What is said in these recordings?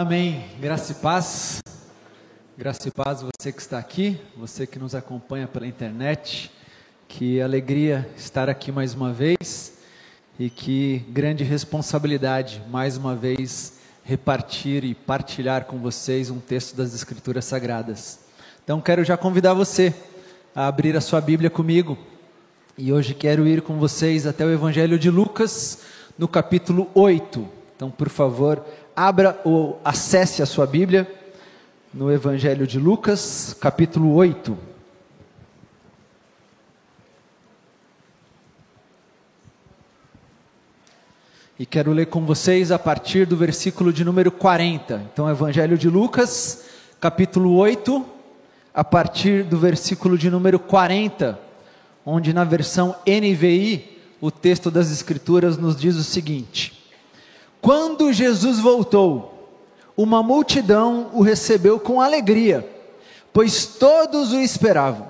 Amém. Graça e paz. Graça e paz você que está aqui, você que nos acompanha pela internet. Que alegria estar aqui mais uma vez e que grande responsabilidade mais uma vez repartir e partilhar com vocês um texto das Escrituras Sagradas. Então quero já convidar você a abrir a sua Bíblia comigo e hoje quero ir com vocês até o Evangelho de Lucas, no capítulo 8. Então, por favor, abra ou acesse a sua Bíblia no Evangelho de Lucas, capítulo 8. E quero ler com vocês a partir do versículo de número 40. Então, Evangelho de Lucas, capítulo 8, a partir do versículo de número 40, onde na versão NVI, o texto das Escrituras nos diz o seguinte: Quando Jesus voltou, uma multidão o recebeu com alegria, pois todos o esperavam.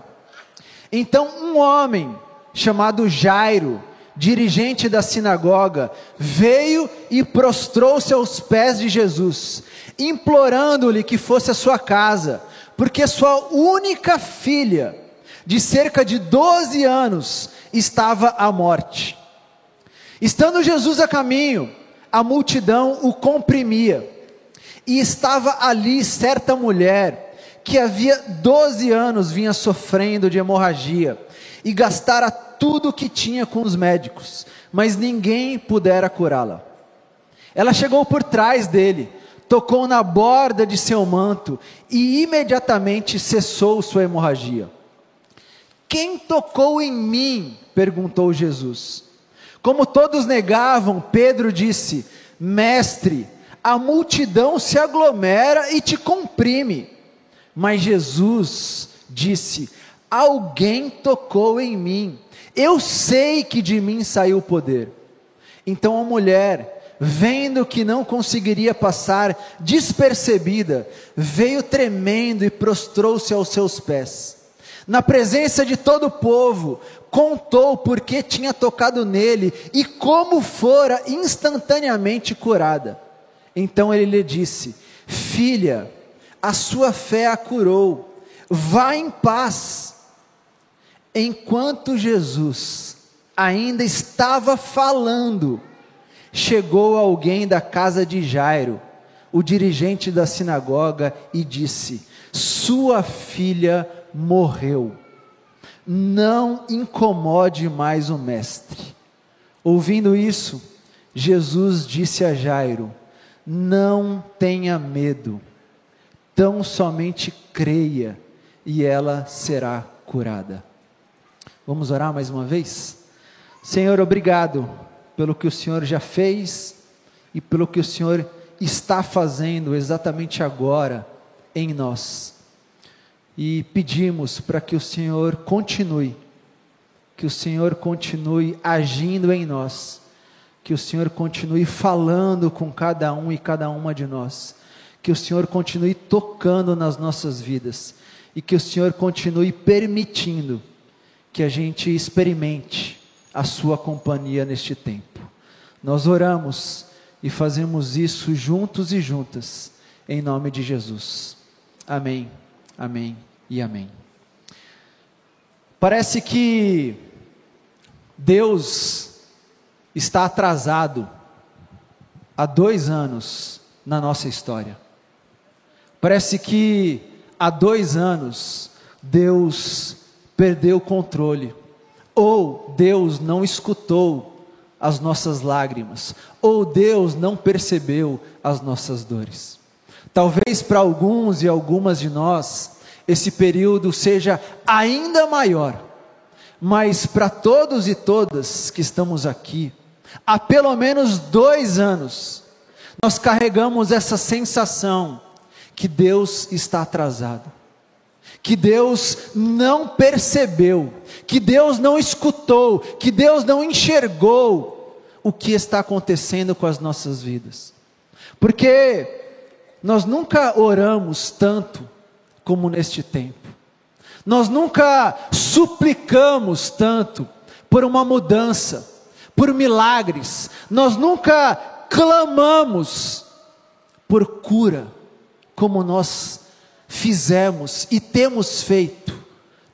Então, um homem chamado Jairo, dirigente da sinagoga, veio e prostrou-se aos pés de Jesus, implorando-lhe que fosse à sua casa, porque sua única filha, de cerca de 12 anos, estava à morte. Estando Jesus a caminho, a multidão o comprimia, e estava ali certa mulher que havia 12 anos vinha sofrendo de hemorragia e gastara tudo o que tinha com os médicos, mas ninguém pudera curá-la. Ela chegou por trás dele, tocou na borda de seu manto e imediatamente cessou sua hemorragia. Quem tocou em mim? perguntou Jesus. Como todos negavam, Pedro disse: Mestre, a multidão se aglomera e te comprime. Mas Jesus disse: Alguém tocou em mim. Eu sei que de mim saiu o poder. Então a mulher, vendo que não conseguiria passar despercebida, veio tremendo e prostrou-se aos seus pés. Na presença de todo o povo, contou por que tinha tocado nele e como fora instantaneamente curada. Então ele lhe disse: Filha, a sua fé a curou, vá em paz. Enquanto Jesus ainda estava falando, chegou alguém da casa de Jairo, o dirigente da sinagoga, e disse: Sua filha morreu. Não incomode mais o mestre. Ouvindo isso, Jesus disse a Jairo: Não tenha medo, tão somente creia e ela será curada. Vamos orar mais uma vez? Senhor, obrigado pelo que o Senhor já fez e pelo que o Senhor está fazendo exatamente agora em nós. E pedimos para que o Senhor continue, que o Senhor continue agindo em nós, que o Senhor continue falando com cada um e cada uma de nós, que o Senhor continue tocando nas nossas vidas e que o Senhor continue permitindo que a gente experimente a Sua companhia neste tempo. Nós oramos e fazemos isso juntos e juntas, em nome de Jesus. Amém, amém e amém. Parece que Deus está atrasado há dois anos na nossa história. Parece que há dois anos Deus perdeu o controle, ou Deus não escutou as nossas lágrimas, ou Deus não percebeu as nossas dores. Talvez para alguns e algumas de nós, esse período seja ainda maior, mas para todos e todas que estamos aqui, há pelo menos dois anos, nós carregamos essa sensação que Deus está atrasado que Deus não percebeu, que Deus não escutou, que Deus não enxergou o que está acontecendo com as nossas vidas. Porque nós nunca oramos tanto como neste tempo. Nós nunca suplicamos tanto por uma mudança, por milagres. Nós nunca clamamos por cura, como nós fizemos e temos feito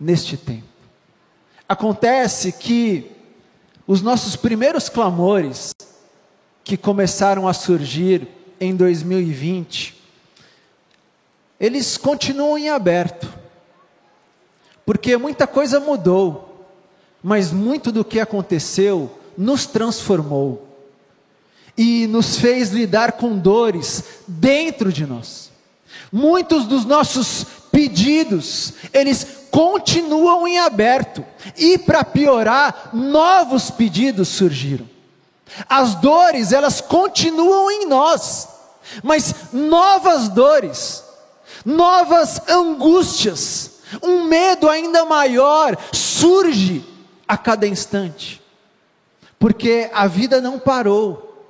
neste tempo. Acontece que os nossos primeiros clamores, que começaram a surgir em 2020, eles continuam em aberto, porque muita coisa mudou, mas muito do que aconteceu nos transformou e nos fez lidar com dores dentro de nós. Muitos dos nossos pedidos, eles continuam em aberto, e para piorar, novos pedidos surgiram. As dores, elas continuam em nós, mas novas dores, novas angústias, um medo ainda maior surge a cada instante, porque a vida não parou,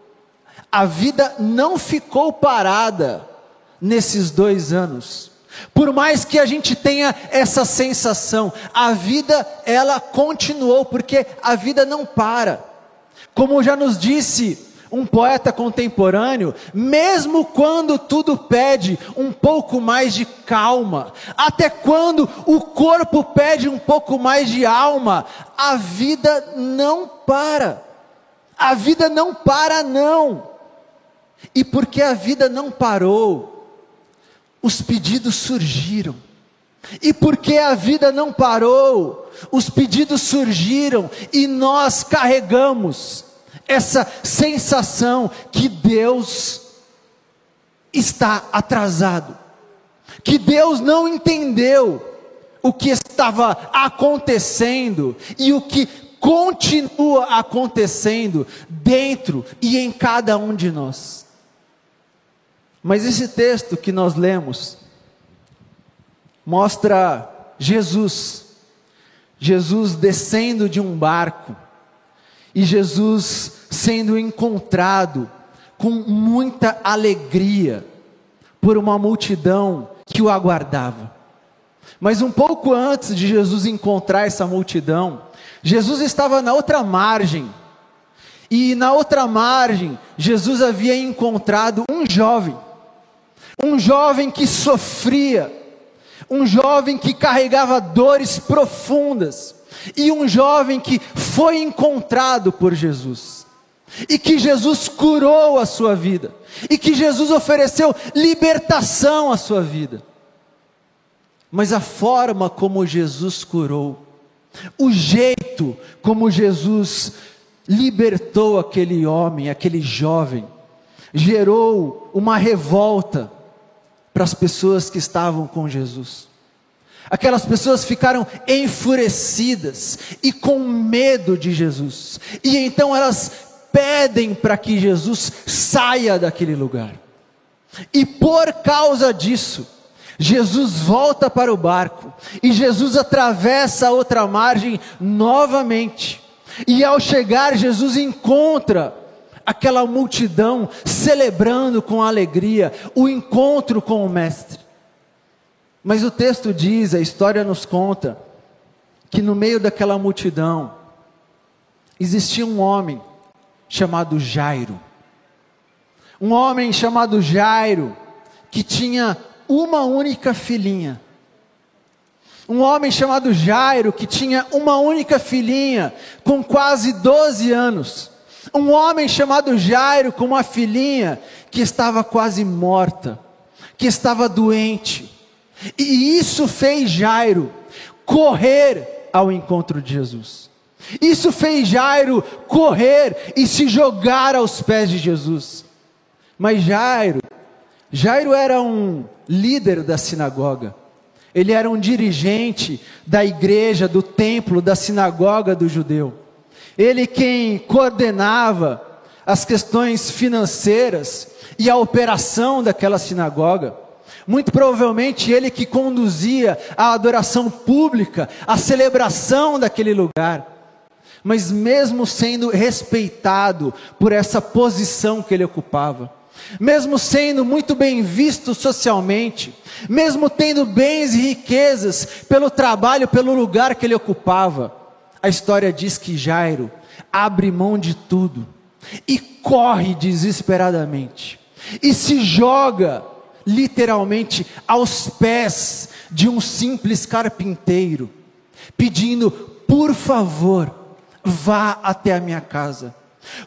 a vida não ficou parada nesses dois anos. Por mais que a gente tenha essa sensação, a vida ela continuou, porque a vida não para. Como já nos disse um poeta contemporâneo, mesmo quando tudo pede um pouco mais de calma, até quando o corpo pede um pouco mais de alma, a vida não para. A vida não para, não. E porque a vida não parou, os pedidos surgiram. E porque a vida não parou, os pedidos surgiram e nós carregamos essa sensação que Deus está atrasado, que Deus não entendeu o que estava acontecendo e o que continua acontecendo dentro e em cada um de nós. Mas esse texto que nós lemos mostra Jesus, Jesus descendo de um barco, e Jesus sendo encontrado com muita alegria por uma multidão que o aguardava. Mas um pouco antes de Jesus encontrar essa multidão, Jesus estava na outra margem. E na outra margem, Jesus havia encontrado um jovem, um jovem que sofria, um jovem que carregava dores profundas, e um jovem que foi encontrado por Jesus, e que Jesus curou a sua vida, e que Jesus ofereceu libertação à sua vida. Mas a forma como Jesus curou, o jeito como Jesus libertou aquele homem, aquele jovem, gerou uma revolta para as pessoas que estavam com Jesus. Aquelas pessoas ficaram enfurecidas e com medo de Jesus. E então elas pedem para que Jesus saia daquele lugar. E por causa disso, Jesus volta para o barco e Jesus atravessa a outra margem novamente. E ao chegar, Jesus encontra aquela multidão celebrando com alegria o encontro com o Mestre. Mas o texto diz, a história nos conta, que no meio daquela multidão existia um homem chamado Jairo. Um homem chamado Jairo que tinha uma única filhinha. Um homem chamado Jairo que tinha uma única filhinha com quase 12 anos. Um homem chamado Jairo com uma filhinha que estava quase morta, que estava doente e isso fez Jairo correr ao encontro de Jesus. Isso fez Jairo correr e se jogar aos pés de Jesus. Mas Jairo, Jairo era um líder da sinagoga. Ele era um dirigente da igreja, do templo, da sinagoga do judeu. Ele quem coordenava as questões financeiras e a operação daquela sinagoga. Muito provavelmente ele que conduzia a adoração pública, a celebração daquele lugar. Mas mesmo sendo respeitado por essa posição que ele ocupava, mesmo sendo muito bem visto socialmente, mesmo tendo bens e riquezas pelo trabalho, pelo lugar que ele ocupava, a história diz que Jairo abre mão de tudo e corre desesperadamente e se joga, literalmente, aos pés de um simples carpinteiro, pedindo: por favor, vá até a minha casa.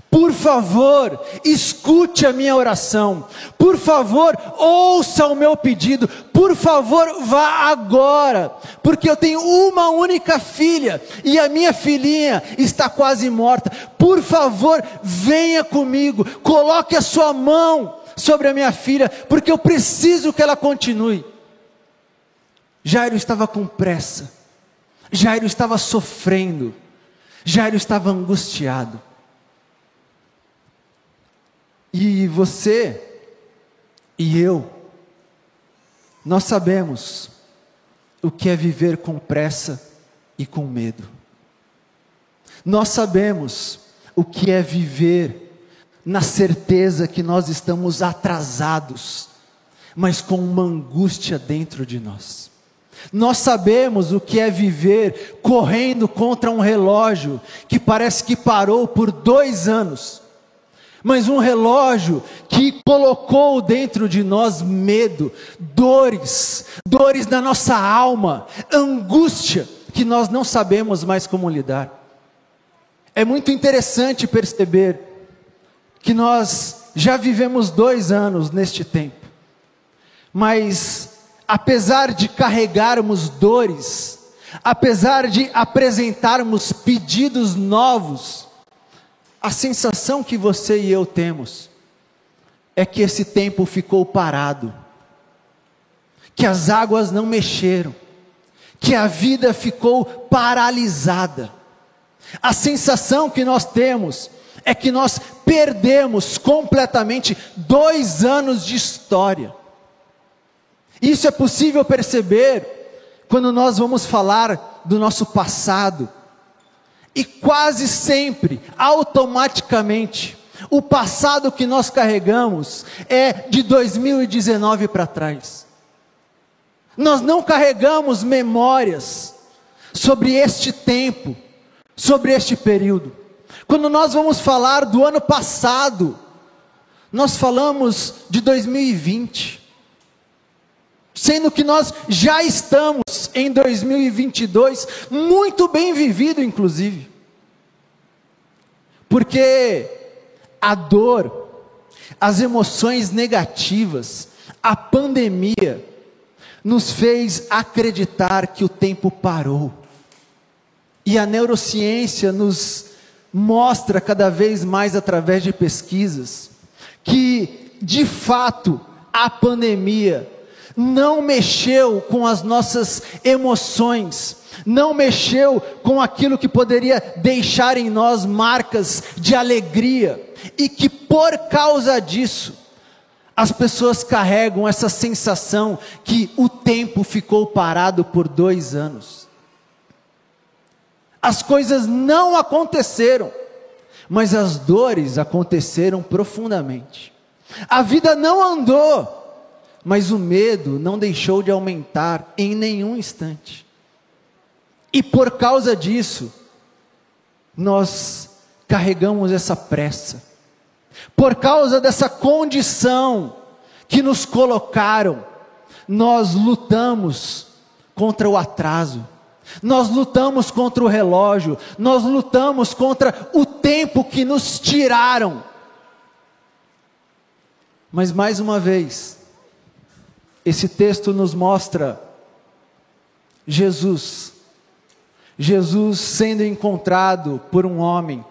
Por favor, escute a minha oração. Por favor, ouça o meu pedido. Por favor, vá agora. Porque eu tenho uma única filha e a minha filhinha está quase morta. Por favor, venha comigo. Coloque a sua mão sobre a minha filha, porque eu preciso que ela continue. Jairo estava com pressa. Jairo estava sofrendo. Jairo estava angustiado. E você e eu, nós sabemos o que é viver com pressa e com medo. Nós sabemos o que é viver na certeza que nós estamos atrasados, mas com uma angústia dentro de nós. Nós sabemos o que é viver correndo contra um relógio que parece que parou por dois anos mas um relógio que colocou dentro de nós medo, dores, dores da nossa alma, angústia, que nós não sabemos mais como lidar. É muito interessante perceber que nós já vivemos dois anos neste tempo, mas apesar de carregarmos dores, apesar de apresentarmos pedidos novos, a sensação que você e eu temos é que esse tempo ficou parado, que as águas não mexeram, que a vida ficou paralisada. A sensação que nós temos é que nós perdemos completamente dois anos de história. Isso é possível perceber quando nós vamos falar do nosso passado, e quase sempre, automaticamente, o passado que nós carregamos é de 2019 para trás. Nós não carregamos memórias sobre este tempo, sobre este período. Quando nós vamos falar do ano passado, nós falamos de 2020 sendo que nós já estamos em 2022, muito bem vivido, inclusive. Porque a dor, as emoções negativas, a pandemia, nos fez acreditar que o tempo parou. E a neurociência nos mostra cada vez mais através de pesquisas que, de fato, a pandemia não mexeu com as nossas emoções, não mexeu com aquilo que poderia deixar em nós marcas de alegria, e que por causa disso, as pessoas carregam essa sensação que o tempo ficou parado por dois anos. As coisas não aconteceram, mas as dores aconteceram profundamente. A vida não andou, mas o medo não deixou de aumentar em nenhum instante. E por causa disso, nós carregamos essa pressa. Por causa dessa condição que nos colocaram, nós lutamos contra o atraso. Nós lutamos contra o relógio, nós lutamos contra o tempo que nos tiraram. Mas mais uma vez, esse texto nos mostra Jesus, Jesus sendo encontrado por um homem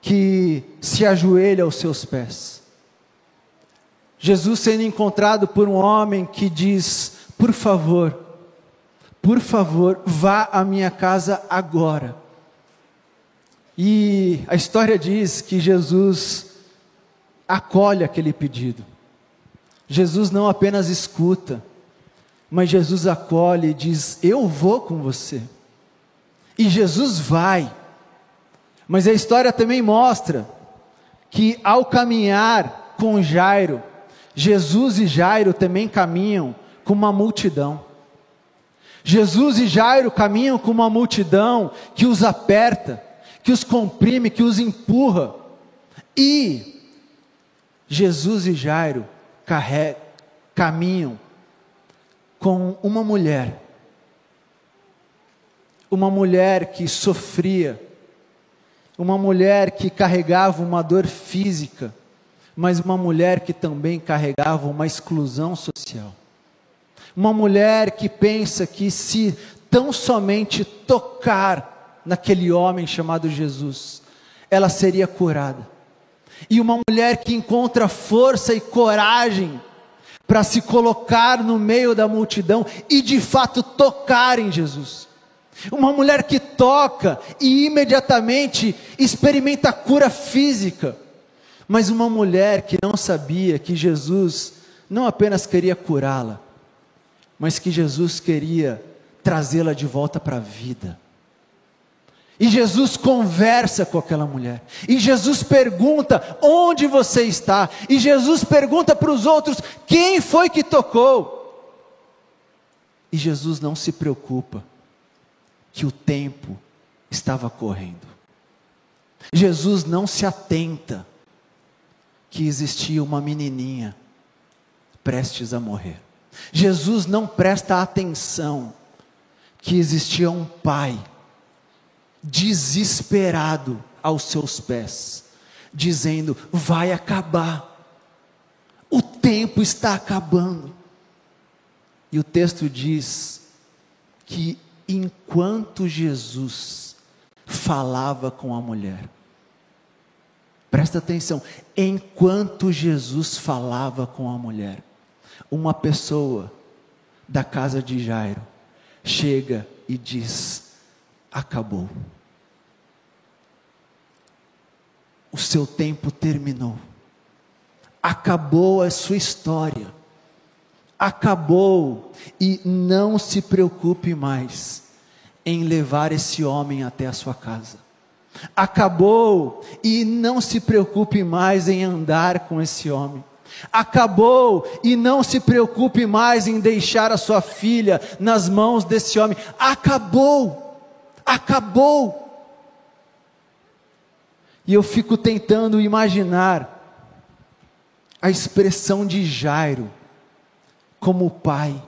que se ajoelha aos seus pés. Jesus sendo encontrado por um homem que diz: Por favor, por favor, vá à minha casa agora. E a história diz que Jesus acolhe aquele pedido. Jesus não apenas escuta, mas Jesus acolhe e diz: Eu vou com você. E Jesus vai. Mas a história também mostra que ao caminhar com Jairo, Jesus e Jairo também caminham com uma multidão. Jesus e Jairo caminham com uma multidão que os aperta, que os comprime, que os empurra. E Jesus e Jairo carre... caminham com uma mulher, uma mulher que sofria, uma mulher que carregava uma dor física, mas uma mulher que também carregava uma exclusão social. Uma mulher que pensa que se tão somente tocar naquele homem chamado Jesus, ela seria curada. E uma mulher que encontra força e coragem para se colocar no meio da multidão e de fato tocar em Jesus. Uma mulher que toca e imediatamente experimenta cura física. Mas uma mulher que não sabia que Jesus não apenas queria curá-la, mas que Jesus queria trazê-la de volta para a vida. E Jesus conversa com aquela mulher. E Jesus pergunta: onde você está? E Jesus pergunta para os outros: quem foi que tocou? E Jesus não se preocupa que o tempo estava correndo. Jesus não se atenta que existia uma menininha prestes a morrer. Jesus não presta atenção que existia um pai desesperado aos seus pés, dizendo: vai acabar, o tempo está acabando. E o texto diz que enquanto Jesus falava com a mulher, presta atenção, enquanto Jesus falava com a mulher, uma pessoa da casa de Jairo chega e diz: acabou. O seu tempo terminou. Acabou a sua história acabou e não se preocupe mais em levar esse homem até a sua casa. Acabou e não se preocupe mais em andar com esse homem. Acabou e não se preocupe mais em deixar a sua filha nas mãos desse homem. Acabou, acabou. E eu fico tentando imaginar a expressão de Jairo como pai,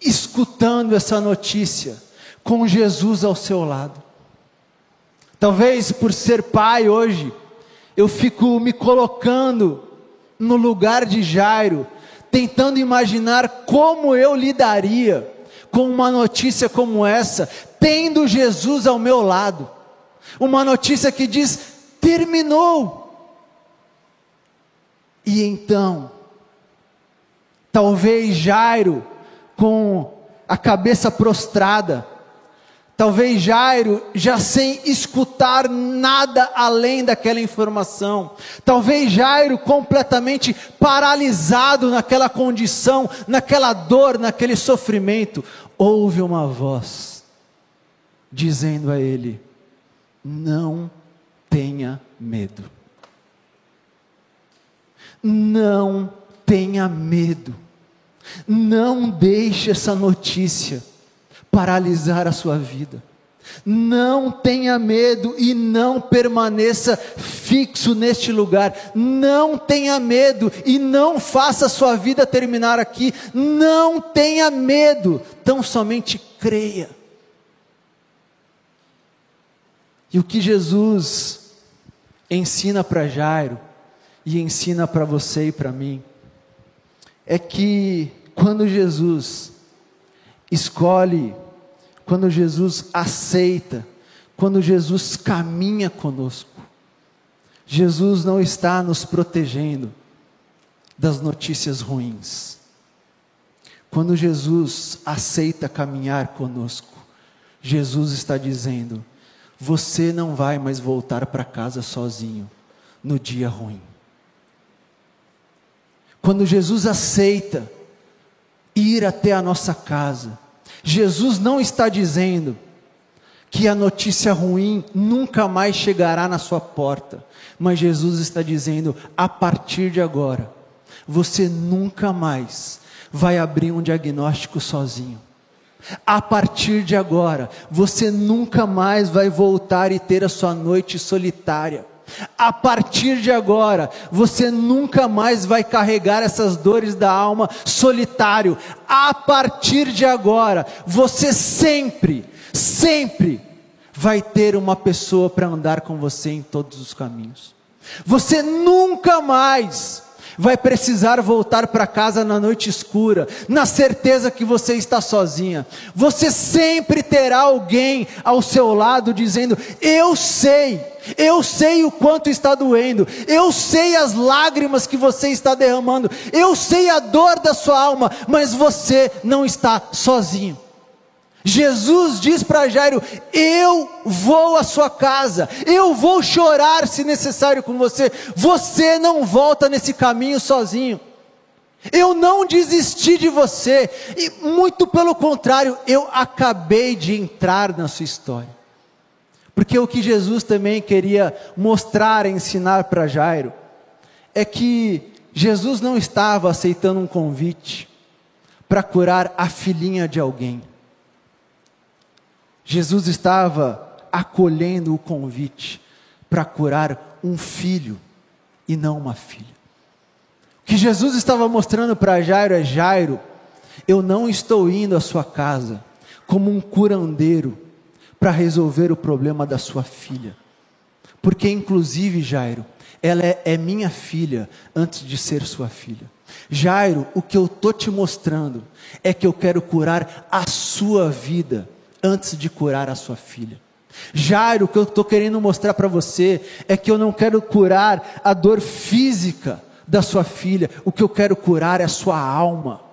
escutando essa notícia, com Jesus ao seu lado. Talvez por ser pai hoje, eu fico me colocando no lugar de Jairo, tentando imaginar como eu lidaria com uma notícia como essa, tendo Jesus ao meu lado. Uma notícia que diz: terminou. E então, Talvez Jairo com a cabeça prostrada, talvez Jairo já sem escutar nada além daquela informação, talvez Jairo completamente paralisado naquela condição, naquela dor, naquele sofrimento, ouve uma voz dizendo a ele: Não tenha medo. Não tenha medo. Não deixe essa notícia paralisar a sua vida. Não tenha medo e não permaneça fixo neste lugar. Não tenha medo e não faça sua vida terminar aqui. Não tenha medo, tão somente creia. E o que Jesus ensina para Jairo e ensina para você e para mim é que quando Jesus escolhe, quando Jesus aceita, quando Jesus caminha conosco, Jesus não está nos protegendo das notícias ruins. Quando Jesus aceita caminhar conosco, Jesus está dizendo: você não vai mais voltar para casa sozinho no dia ruim. Quando Jesus aceita ir até a nossa casa, Jesus não está dizendo que a notícia ruim nunca mais chegará na sua porta, mas Jesus está dizendo: a partir de agora, você nunca mais vai abrir um diagnóstico sozinho. A partir de agora, você nunca mais vai voltar e ter a sua noite solitária. A partir de agora, você nunca mais vai carregar essas dores da alma solitário. A partir de agora, você sempre, sempre vai ter uma pessoa para andar com você em todos os caminhos. Você nunca mais vai precisar voltar para casa na noite escura, na certeza que você está sozinha. Você sempre terá alguém ao seu lado dizendo: Eu sei, eu sei o quanto está doendo, eu sei as lágrimas que você está derramando, eu sei a dor da sua alma, mas você não está sozinho. Jesus diz para Jairo: Eu vou à sua casa, eu vou chorar se necessário com você. Você não volta nesse caminho sozinho. Eu não desisti de você, e muito pelo contrário, eu acabei de entrar na sua história. Porque o que Jesus também queria mostrar, ensinar para Jairo, é que Jesus não estava aceitando um convite para curar a filhinha de alguém. Jesus estava acolhendo o convite para curar um filho e não uma filha. O que Jesus estava mostrando para Jairo é: Jairo, eu não estou indo à sua casa como um curandeiro para resolver o problema da sua filha. Porque, inclusive, Jairo, ela é, é minha filha antes de ser sua filha. Jairo, o que eu estou te mostrando é que eu quero curar a sua vida antes de curar a sua filha. Jairo, o que eu estou querendo mostrar para você é que eu não quero curar a dor física da sua filha, o que eu quero curar é a sua alma.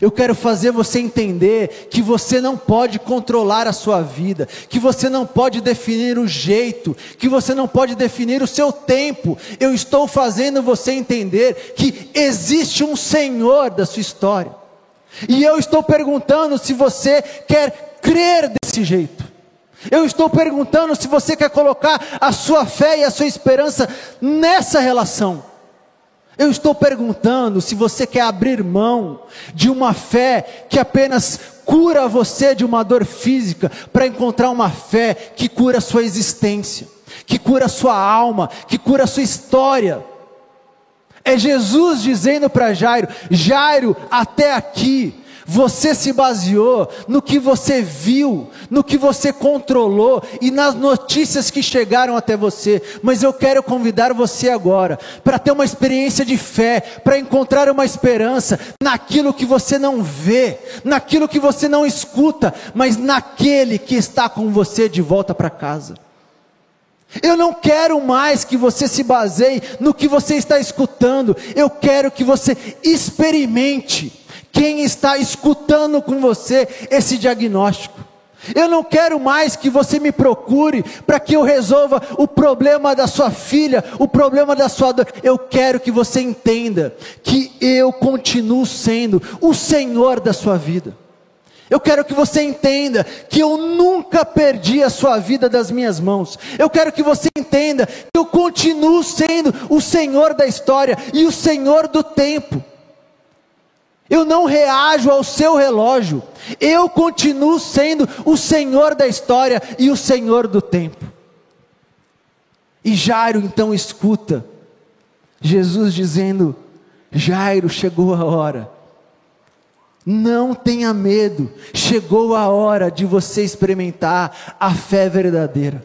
Eu quero fazer você entender que você não pode controlar a sua vida, que você não pode definir o jeito, que você não pode definir o seu tempo. Eu estou fazendo você entender que existe um Senhor da sua história. E eu estou perguntando se você quer crer desse jeito. Eu estou perguntando se você quer colocar a sua fé e a sua esperança nessa relação. Eu estou perguntando se você quer abrir mão de uma fé que apenas cura você de uma dor física para encontrar uma fé que cura a sua existência, que cura a sua alma, que cura a sua história. É Jesus dizendo para Jairo: Jairo, até aqui você se baseou no que você viu, no que você controlou e nas notícias que chegaram até você. Mas eu quero convidar você agora para ter uma experiência de fé, para encontrar uma esperança naquilo que você não vê, naquilo que você não escuta, mas naquele que está com você de volta para casa. Eu não quero mais que você se baseie no que você está escutando, eu quero que você experimente quem está escutando com você esse diagnóstico. Eu não quero mais que você me procure para que eu resolva o problema da sua filha, o problema da sua dor. Eu quero que você entenda que eu continuo sendo o Senhor da sua vida. Eu quero que você entenda que eu nunca perdi a sua vida das minhas mãos. Eu quero que você entenda que eu continuo sendo o Senhor da história e o Senhor do tempo. Eu não reajo ao seu relógio. Eu continuo sendo o Senhor da história e o Senhor do tempo. E Jairo então escuta Jesus dizendo: Jairo, chegou a hora. Não tenha medo, chegou a hora de você experimentar a fé verdadeira.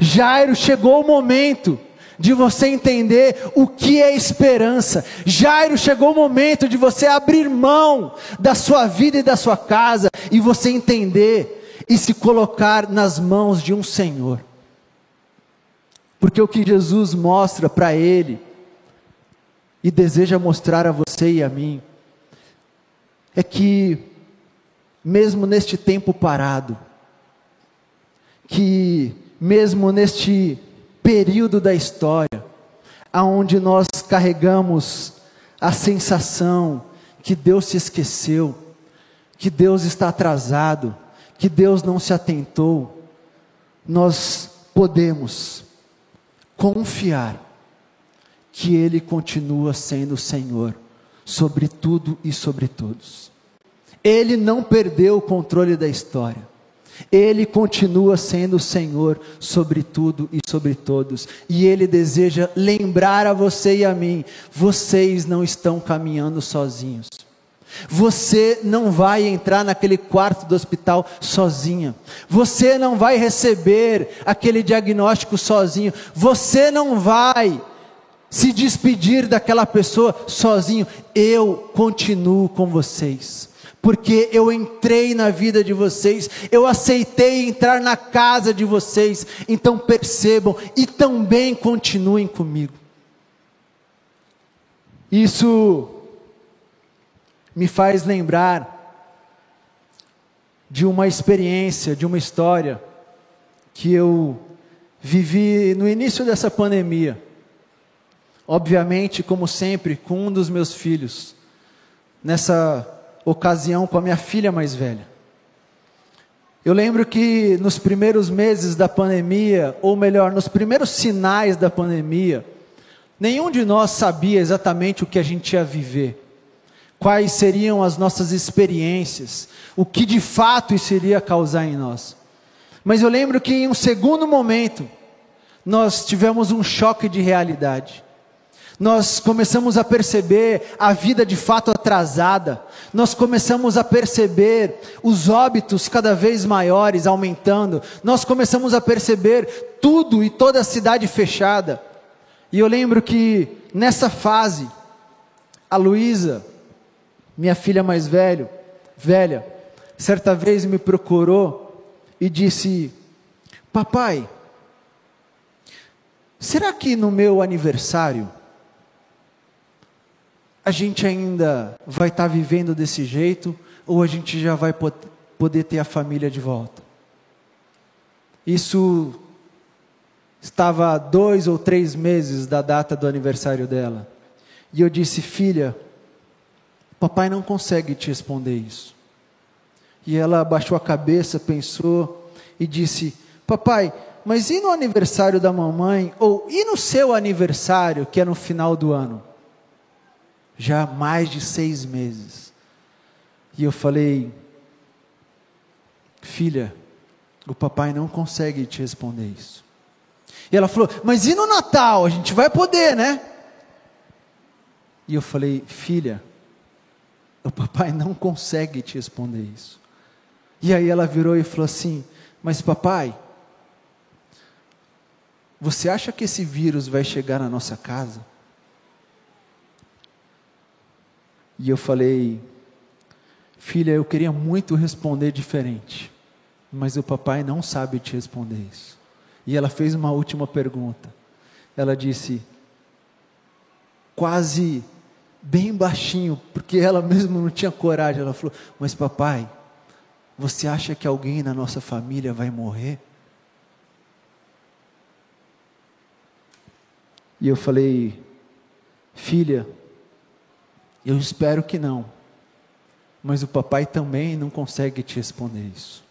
Jairo, chegou o momento de você entender o que é esperança. Jairo, chegou o momento de você abrir mão da sua vida e da sua casa e você entender e se colocar nas mãos de um Senhor. Porque o que Jesus mostra para ele e deseja mostrar a você e a mim é que mesmo neste tempo parado, que mesmo neste período da história aonde nós carregamos a sensação que Deus se esqueceu, que Deus está atrasado, que Deus não se atentou, nós podemos confiar que Ele continua sendo o Senhor sobre tudo e sobre todos. Ele não perdeu o controle da história. Ele continua sendo o Senhor sobre tudo e sobre todos, e Ele deseja lembrar a você e a mim: vocês não estão caminhando sozinhos. Você não vai entrar naquele quarto do hospital sozinha. Você não vai receber aquele diagnóstico sozinho. Você não vai se despedir daquela pessoa sozinho. Eu continuo com vocês. Porque eu entrei na vida de vocês, eu aceitei entrar na casa de vocês, então percebam e também continuem comigo. Isso me faz lembrar de uma experiência, de uma história que eu vivi no início dessa pandemia. Obviamente, como sempre, com um dos meus filhos. Nessa ocasião, com a minha filha mais velha. Eu lembro que nos primeiros meses da pandemia, ou melhor, nos primeiros sinais da pandemia, nenhum de nós sabia exatamente o que a gente ia viver quais seriam as nossas experiências, o que de fato isso iria causar em nós. Mas eu lembro que em um segundo momento, nós tivemos um choque de realidade. Nós começamos a perceber a vida de fato atrasada, nós começamos a perceber os óbitos cada vez maiores aumentando, nós começamos a perceber tudo e toda a cidade fechada. E eu lembro que nessa fase, a Luísa, minha filha mais velho, velha, certa vez me procurou e disse: Papai, será que no meu aniversário a gente ainda vai estar tá vivendo desse jeito ou a gente já vai poder ter a família de volta? Isso estava dois ou três meses da data do aniversário dela. E eu disse, filha, Papai não consegue te responder isso. E ela abaixou a cabeça, pensou e disse: Papai, mas e no aniversário da mamãe? Ou e no seu aniversário, que é no final do ano? Já há mais de seis meses. E eu falei: Filha, o papai não consegue te responder isso. E ela falou: Mas e no Natal? A gente vai poder, né? E eu falei: Filha, o papai não consegue te responder isso. E aí ela virou e falou assim: Mas papai, você acha que esse vírus vai chegar na nossa casa? E eu falei: Filha, eu queria muito responder diferente, mas o papai não sabe te responder isso. E ela fez uma última pergunta. Ela disse: Quase bem baixinho, porque ela mesma não tinha coragem. Ela falou: Mas papai, você acha que alguém na nossa família vai morrer? E eu falei: Filha, eu espero que não, mas o papai também não consegue te responder isso.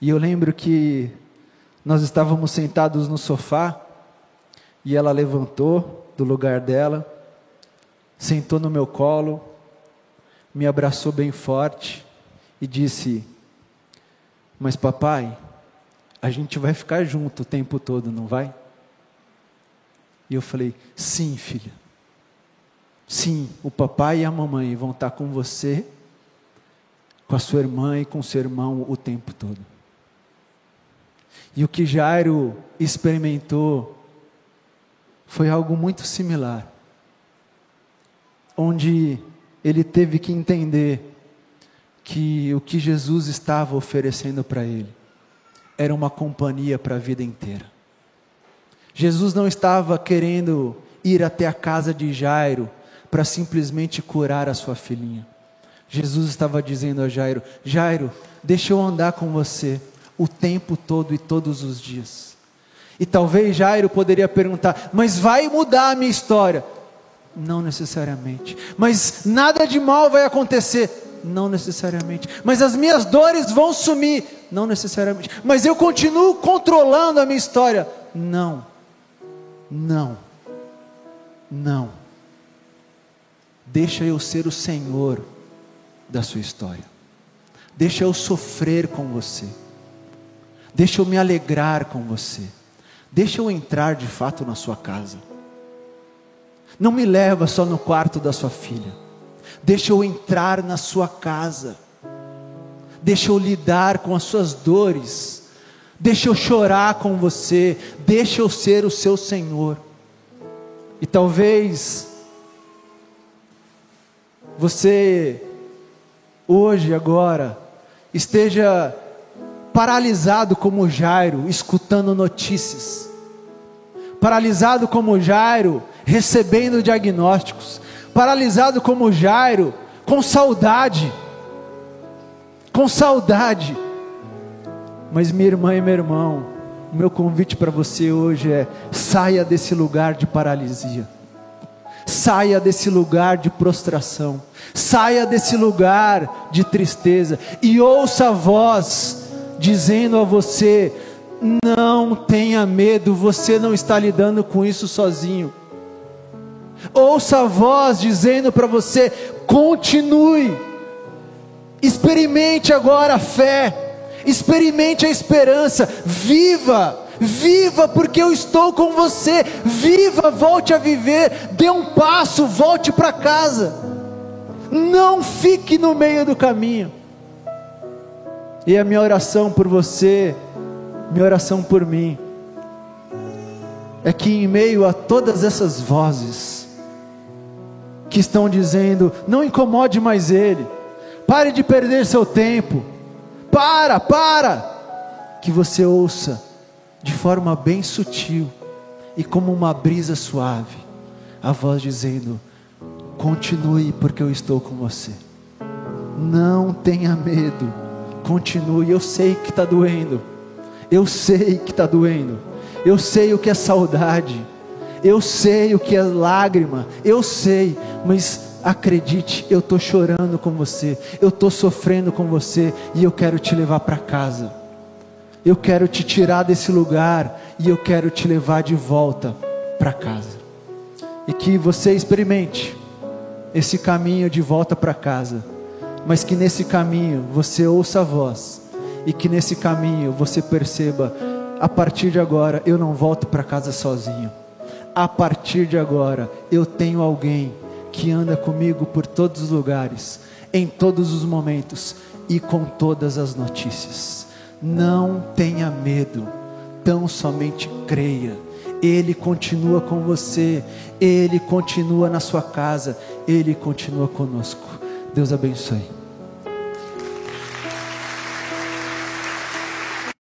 E eu lembro que nós estávamos sentados no sofá e ela levantou do lugar dela sentou no meu colo, me abraçou bem forte e disse: Mas papai, a gente vai ficar junto o tempo todo, não vai? E eu falei: Sim, filha. Sim, o papai e a mamãe vão estar com você, com a sua irmã e com o seu irmão o tempo todo. E o que Jairo experimentou foi algo muito similar onde ele teve que entender que o que Jesus estava oferecendo para ele era uma companhia para a vida inteira. Jesus não estava querendo ir até a casa de Jairo para simplesmente curar a sua filhinha. Jesus estava dizendo a Jairo: Jairo, deixa eu andar com você o tempo todo e todos os dias. E talvez Jairo poderia perguntar: Mas vai mudar a minha história? Não necessariamente. Mas nada de mal vai acontecer. Não necessariamente. Mas as minhas dores vão sumir. Não necessariamente. Mas eu continuo controlando a minha história. Não. Não. Não. Deixa eu ser o Senhor da sua história. Deixa eu sofrer com você. Deixa eu me alegrar com você. Deixa eu entrar de fato na sua casa. Não me leva só no quarto da sua filha. Deixa eu entrar na sua casa. Deixa eu lidar com as suas dores. Deixa eu chorar com você. Deixa eu ser o seu Senhor. E talvez você hoje, agora, esteja paralisado como Jairo, escutando notícias, paralisado como Jairo, recebendo diagnósticos, paralisado como Jairo, com saudade, com saudade. Mas minha irmã e meu irmão, o meu convite para você hoje é: saia desse lugar de paralisia, saia desse lugar de prostração, saia desse lugar de tristeza. E ouça a voz dizendo a você: não tenha medo, você não está lidando com isso sozinho. Ouça a voz dizendo para você: continue, experimente agora a fé, experimente a esperança, viva, viva, porque eu estou com você, viva, volte a viver, dê um passo, volte para casa, não fique no meio do caminho. E a minha oração por você, minha oração por mim, é que em meio a todas essas vozes que estão dizendo: não incomode mais ele, pare de perder seu tempo, para, para, que você ouça de forma bem sutil e como uma brisa suave, a voz dizendo: continue, porque eu estou com você, não tenha medo Continue. Eu sei que está doendo. Eu sei que está doendo. Eu sei o que é saudade. Eu sei o que é lágrima. Eu sei. Mas acredite, eu estou chorando com você. Eu estou sofrendo com você. E eu quero te levar para casa. Eu quero te tirar desse lugar. E eu quero te levar de volta para casa. E que você experimente esse caminho de volta para casa mas que nesse caminho você ouça a voz e que nesse caminho você perceba: a partir de agora eu não volto para casa sozinho. A partir de agora eu tenho alguém que anda comigo por todos os lugares, em todos os momentos e com todas as notícias. Não tenha medo, tão somente creia. Ele continua com você, Ele continua na sua casa, Ele continua conosco. Deus abençoe.